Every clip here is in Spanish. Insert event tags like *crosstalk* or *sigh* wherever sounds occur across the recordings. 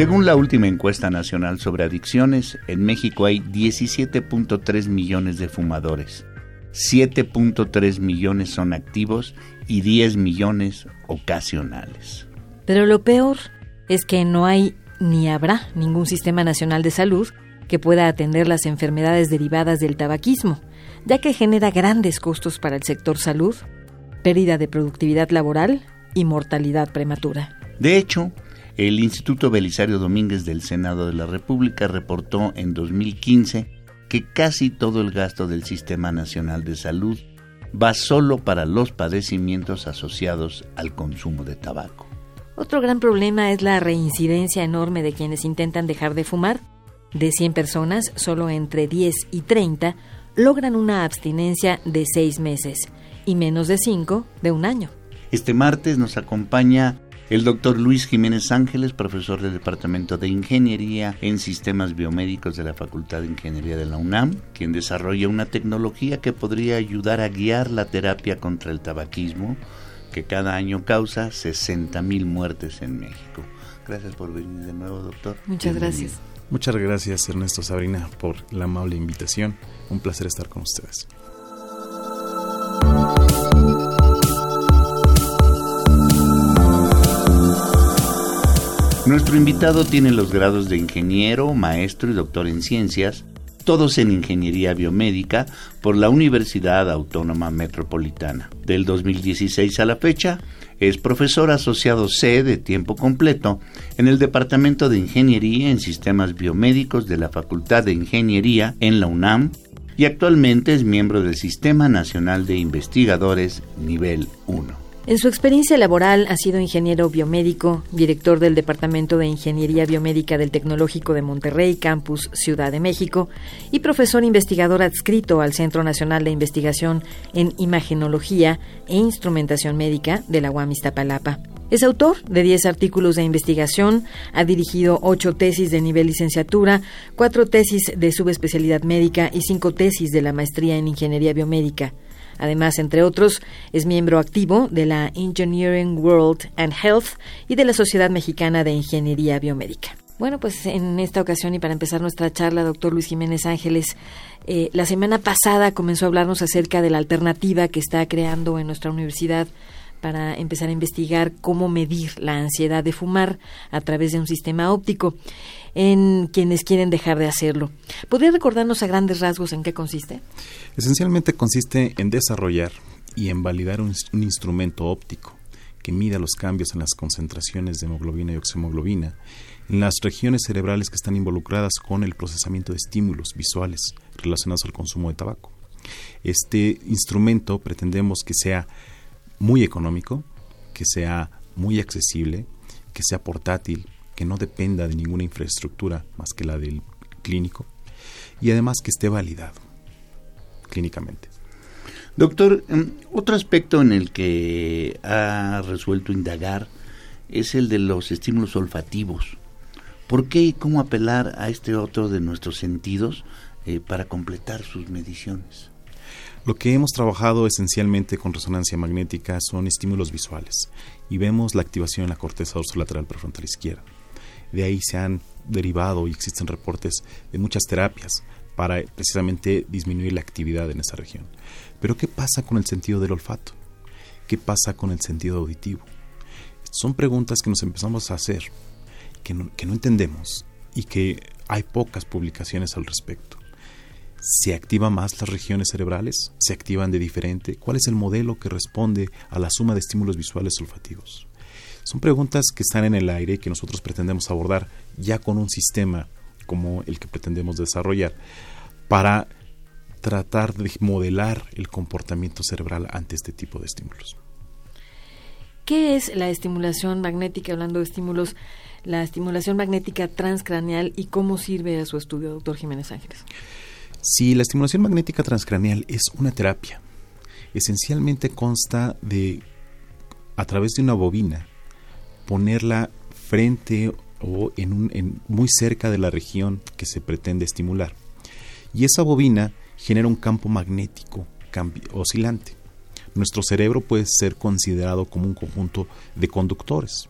Según la última encuesta nacional sobre adicciones, en México hay 17.3 millones de fumadores, 7.3 millones son activos y 10 millones ocasionales. Pero lo peor es que no hay ni habrá ningún sistema nacional de salud que pueda atender las enfermedades derivadas del tabaquismo, ya que genera grandes costos para el sector salud, pérdida de productividad laboral y mortalidad prematura. De hecho, el Instituto Belisario Domínguez del Senado de la República reportó en 2015 que casi todo el gasto del Sistema Nacional de Salud va solo para los padecimientos asociados al consumo de tabaco. Otro gran problema es la reincidencia enorme de quienes intentan dejar de fumar. De 100 personas, solo entre 10 y 30 logran una abstinencia de 6 meses y menos de 5 de un año. Este martes nos acompaña el doctor Luis Jiménez Ángeles, profesor del Departamento de Ingeniería en Sistemas Biomédicos de la Facultad de Ingeniería de la UNAM, quien desarrolla una tecnología que podría ayudar a guiar la terapia contra el tabaquismo, que cada año causa 60.000 muertes en México. Gracias por venir de nuevo, doctor. Muchas gracias. Muchas gracias, Ernesto Sabrina, por la amable invitación. Un placer estar con ustedes. Nuestro invitado tiene los grados de ingeniero, maestro y doctor en ciencias, todos en ingeniería biomédica por la Universidad Autónoma Metropolitana. Del 2016 a la fecha, es profesor asociado C de tiempo completo en el Departamento de Ingeniería en Sistemas Biomédicos de la Facultad de Ingeniería en la UNAM y actualmente es miembro del Sistema Nacional de Investigadores Nivel 1. En su experiencia laboral ha sido ingeniero biomédico, director del Departamento de Ingeniería Biomédica del Tecnológico de Monterrey, Campus Ciudad de México, y profesor investigador adscrito al Centro Nacional de Investigación en Imagenología e Instrumentación Médica de la UAM Iztapalapa. Es autor de 10 artículos de investigación, ha dirigido 8 tesis de nivel licenciatura, 4 tesis de subespecialidad médica y 5 tesis de la maestría en Ingeniería Biomédica. Además, entre otros, es miembro activo de la Engineering World and Health y de la Sociedad Mexicana de Ingeniería Biomédica. Bueno, pues en esta ocasión y para empezar nuestra charla, doctor Luis Jiménez Ángeles, eh, la semana pasada comenzó a hablarnos acerca de la alternativa que está creando en nuestra universidad para empezar a investigar cómo medir la ansiedad de fumar a través de un sistema óptico en quienes quieren dejar de hacerlo. ¿Podría recordarnos a grandes rasgos en qué consiste? Esencialmente consiste en desarrollar y en validar un, instrumento óptico que mida los cambios en las concentraciones de hemoglobina y oxemoglobina en las regiones cerebrales que están involucradas con el procesamiento de estímulos visuales relacionados al consumo de tabaco. Este instrumento pretendemos que sea muy económico, que sea muy accesible, que sea portátil, que no dependa de ninguna infraestructura más que la del clínico y además que esté validado clínicamente. Doctor, em, otro aspecto en el que ha resuelto indagar es el de los estímulos olfativos. ¿Por qué y cómo apelar a este otro de nuestros sentidos eh, para completar sus mediciones? Lo que hemos trabajado esencialmente con resonancia magnética son estímulos visuales y vemos la activación en la corteza dorsolateral prefrontal izquierda. De ahí se han derivado y existen reportes de muchas terapias para precisamente disminuir la actividad en esa región. Pero ¿qué pasa con el sentido del olfato? ¿Qué pasa con el sentido auditivo? Son preguntas que nos empezamos a hacer, que no, entendemos y que hay pocas publicaciones al respecto. ¿Se activan más las regiones cerebrales? ¿Se activan de diferente? ¿Cuál es el modelo que responde a la suma de estímulos visuales olfativos? Son preguntas que están en el aire y que nosotros pretendemos abordar ya con un sistema como el que pretendemos desarrollar para tratar de modelar el comportamiento cerebral ante este tipo de estímulos. ¿Qué es la estimulación magnética? Hablando de estímulos, la estimulación magnética transcraneal y cómo sirve a su estudio, doctor Jiménez Ángeles. Sí, la estimulación magnética transcraneal es una terapia. Esencialmente consta de, a través de una bobina, ponerla frente o en un, muy cerca de la región que se pretende estimular. Y esa bobina genera un campo magnético oscilante. Nuestro cerebro puede ser considerado como un conjunto de conductores.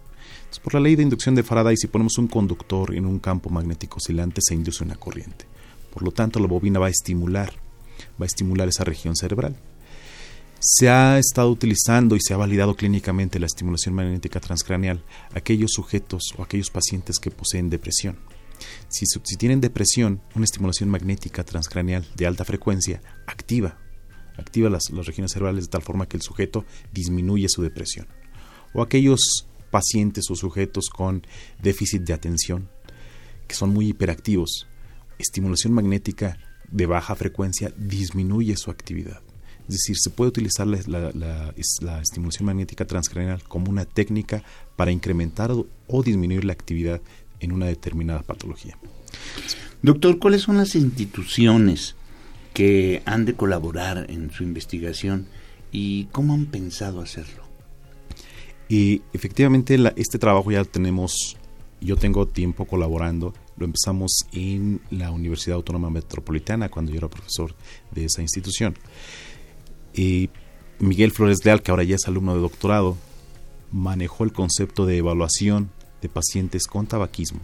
por la ley de inducción de Faraday, si ponemos un conductor en un campo magnético oscilante, se induce una corriente. Por lo tanto, la bobina va a estimular, va a estimular esa región cerebral. Se ha estado utilizando y se ha validado clínicamente la estimulación magnética transcraneal a aquellos sujetos o aquellos pacientes que poseen depresión. Si, si tienen depresión, una estimulación magnética transcraneal de alta frecuencia activa, activa las, las regiones cerebrales de tal forma que el sujeto disminuye su depresión. O aquellos pacientes o sujetos con déficit de atención, que son muy hiperactivos, estimulación magnética de baja frecuencia disminuye su actividad. Es decir, se puede utilizar la, estimulación magnética transcranial como una técnica para incrementar o, disminuir la actividad en una determinada patología. Doctor, ¿cuáles son las instituciones que han de colaborar en su investigación y cómo han pensado hacerlo? Y efectivamente este trabajo ya lo tenemos, yo tengo tiempo colaborando lo empezamos en la Universidad Autónoma Metropolitana cuando yo era profesor de esa institución. Y Miguel Flores Leal, que ahora ya es alumno de doctorado, manejó el concepto de evaluación de pacientes con tabaquismo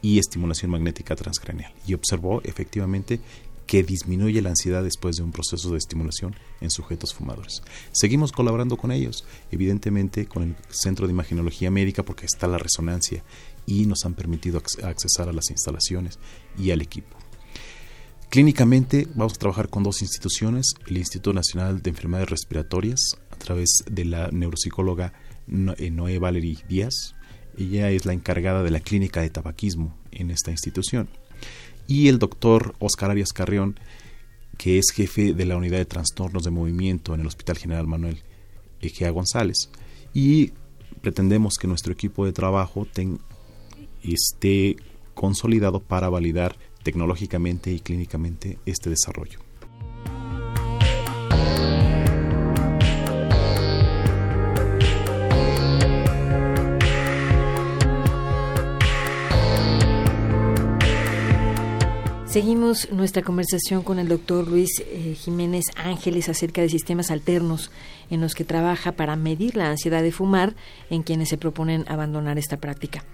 y estimulación magnética transcraneal y observó efectivamente que disminuye la ansiedad después de un proceso de estimulación en sujetos fumadores. Seguimos colaborando con ellos, evidentemente con el Centro de Imaginología Médica porque está la resonancia y nos han permitido accesar a las instalaciones y al equipo. Clínicamente vamos a trabajar con dos instituciones, el Instituto Nacional de Enfermedades Respiratorias a través de la neuropsicóloga eh, Noé Valery Díaz. Ella es la encargada de la clínica de tabaquismo en esta institución. Y el doctor Oscar Arias Carrión, que es jefe de la unidad de trastornos de movimiento en el Hospital General Manuel Egea González. Y pretendemos que nuestro equipo de trabajo esté consolidado para validar tecnológicamente y clínicamente este desarrollo. Seguimos nuestra conversación con el doctor Luis eh, Jiménez Ángeles acerca de sistemas alternos en los que trabaja para medir la ansiedad de fumar en quienes se proponen abandonar esta práctica.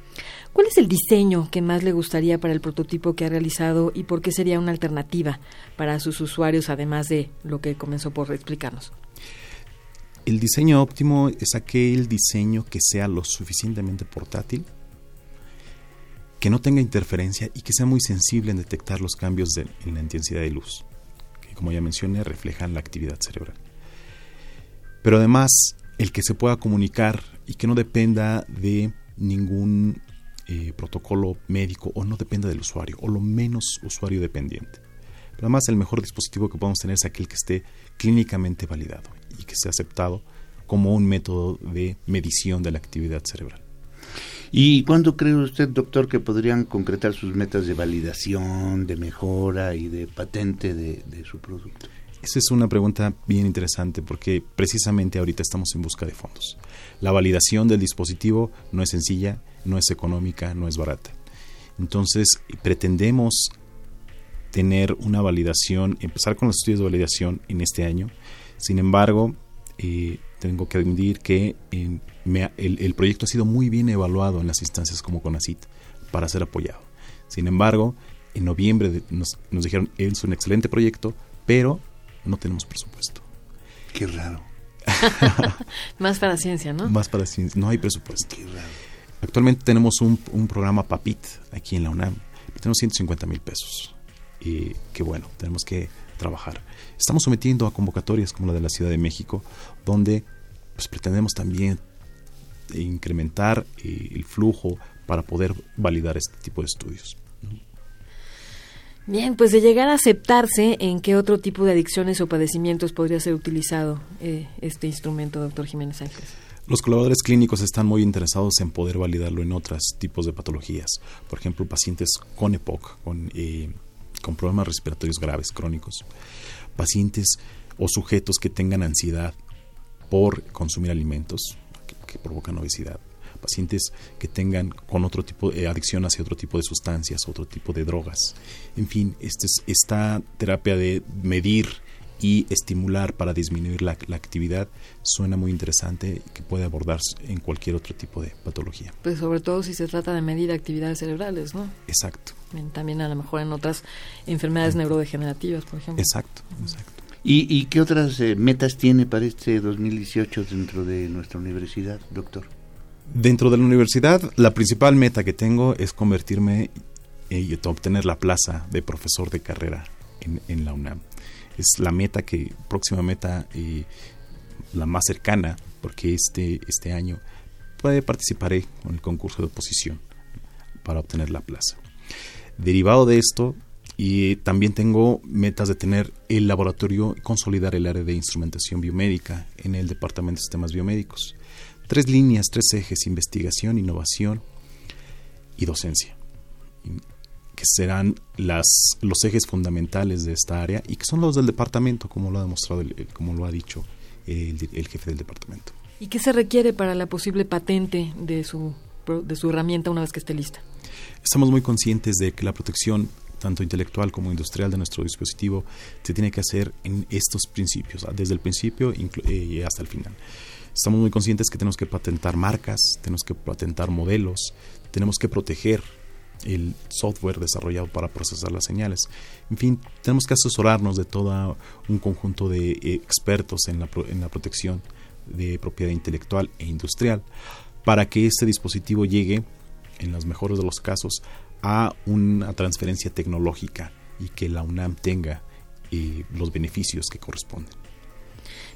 ¿Cuál es el diseño que más le gustaría para el prototipo que ha realizado y por qué sería una alternativa para sus usuarios, además de lo que comenzó por explicarnos? El diseño óptimo es aquel diseño que sea lo suficientemente portátil, que no tenga interferencia y que sea muy sensible en detectar los cambios en la intensidad de luz, que como ya mencioné reflejan la actividad cerebral. Pero además, el que se pueda comunicar y que no dependa de ningún eh, protocolo médico o no dependa del usuario o lo menos usuario dependiente. Pero además el mejor dispositivo que podemos tener es aquel que esté clínicamente validado y que sea aceptado como un método de medición de la actividad cerebral. ¿Y cuándo cree usted, doctor, que podrían concretar sus metas de validación, de mejora y de patente de, de su producto? Esa es una pregunta bien interesante porque precisamente ahorita estamos en busca de fondos. La validación del dispositivo no es sencilla no es económica, no es barata. Entonces, pretendemos tener una validación, empezar con los estudios de validación en este año. Sin embargo, eh, tengo que admitir que el, proyecto ha sido muy bien evaluado en las instancias como CONACIT para ser apoyado. Sin embargo, en noviembre nos, nos dijeron, es un excelente proyecto, pero no tenemos presupuesto. Qué raro. *laughs* Más para ciencia, ¿no? Más para ciencia, no hay presupuesto. Qué raro. Actualmente tenemos un, programa PAPIT aquí en la UNAM. Tenemos 150 mil pesos. Y que bueno, tenemos que trabajar. Estamos sometiendo a convocatorias como la de la Ciudad de México, donde pues, pretendemos también incrementar eh, el flujo para poder validar este tipo de estudios. Bien, pues de llegar a aceptarse, ¿en qué otro tipo de adicciones o padecimientos podría ser utilizado eh, este instrumento, doctor Jiménez Ángeles? Los colaboradores clínicos están muy interesados en poder validarlo en otros tipos de patologías. Por ejemplo, pacientes con EPOC, con, eh, con problemas respiratorios graves, crónicos. Pacientes o sujetos que tengan ansiedad por consumir alimentos que, provocan obesidad. Pacientes que tengan con otro tipo de adicción hacia otro tipo de sustancias, otro tipo de drogas. En fin, este esta terapia de medir y estimular para disminuir la, actividad suena muy interesante que puede abordarse en cualquier otro tipo de patología. Pues sobre todo si se trata de medir actividades cerebrales, ¿no? Exacto. También a lo mejor en otras enfermedades neurodegenerativas, por ejemplo. Exacto, exacto. ¿Y, qué otras eh, metas tiene para este 2018 dentro de nuestra universidad, doctor? Dentro de la universidad, la principal meta que tengo es convertirme y obtener la plaza de profesor de carrera en, en la UNAM es la meta que, próxima meta, eh, la más cercana, porque este, este año participaré con el concurso de oposición para obtener la plaza. Derivado de esto, y también tengo metas de tener el laboratorio, consolidar el área de instrumentación biomédica en el Departamento de Sistemas Biomédicos. Tres líneas, tres ejes, investigación, innovación y docencia que serán las, los ejes fundamentales de esta área y que son los del departamento, como lo ha demostrado, como lo ha dicho el, jefe del departamento. ¿Y qué se requiere para la posible patente de su, de su herramienta una vez que esté lista? Estamos muy conscientes de que la protección tanto intelectual como industrial de nuestro dispositivo se tiene que hacer en estos principios, desde el principio y hasta el final. Estamos muy conscientes que tenemos que patentar marcas, tenemos que patentar modelos, tenemos que proteger el software desarrollado para procesar las señales. En fin, tenemos que asesorarnos de todo un conjunto de expertos en la, en la protección de propiedad intelectual e industrial para que este dispositivo llegue, en los mejores de los casos, a una transferencia tecnológica y que la UNAM tenga eh, los beneficios que corresponden.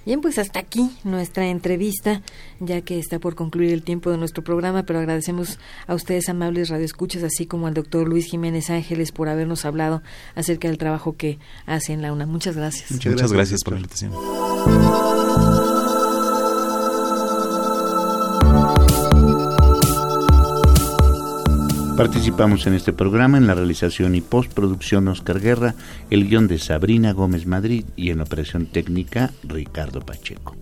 Bien, pues hasta aquí nuestra entrevista, ya que está por concluir el tiempo de nuestro programa, pero agradecemos a ustedes, amables radioescuchas, así como al doctor Luis Jiménez Ángeles, por habernos hablado acerca del trabajo que hace en la UNA. Muchas gracias. Muchas, gracias por la invitación. Participamos en este programa en la realización y postproducción Oscar Guerra, el guion de Sabrina Gómez Madrid y en operación técnica Ricardo Pacheco.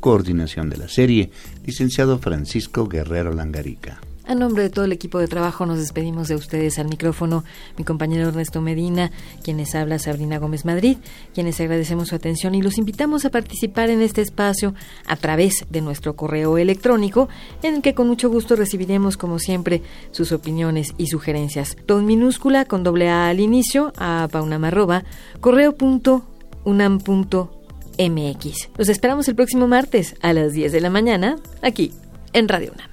Coordinación de la serie, licenciado Francisco Guerrero Langarica. A nombre de todo el equipo de trabajo nos despedimos de ustedes al micrófono, mi compañero Ernesto Medina, quienes habla Sabrina Gómez Madrid, quienes agradecemos su atención y los invitamos a participar en este espacio a través de nuestro correo electrónico, en el que con mucho gusto recibiremos, como siempre, sus opiniones y sugerencias. Todo en minúscula con doble A al inicio, a paunamarroba, correo.unam.mx. Los esperamos el próximo martes a las 10 de la mañana, aquí en Radio UNAM.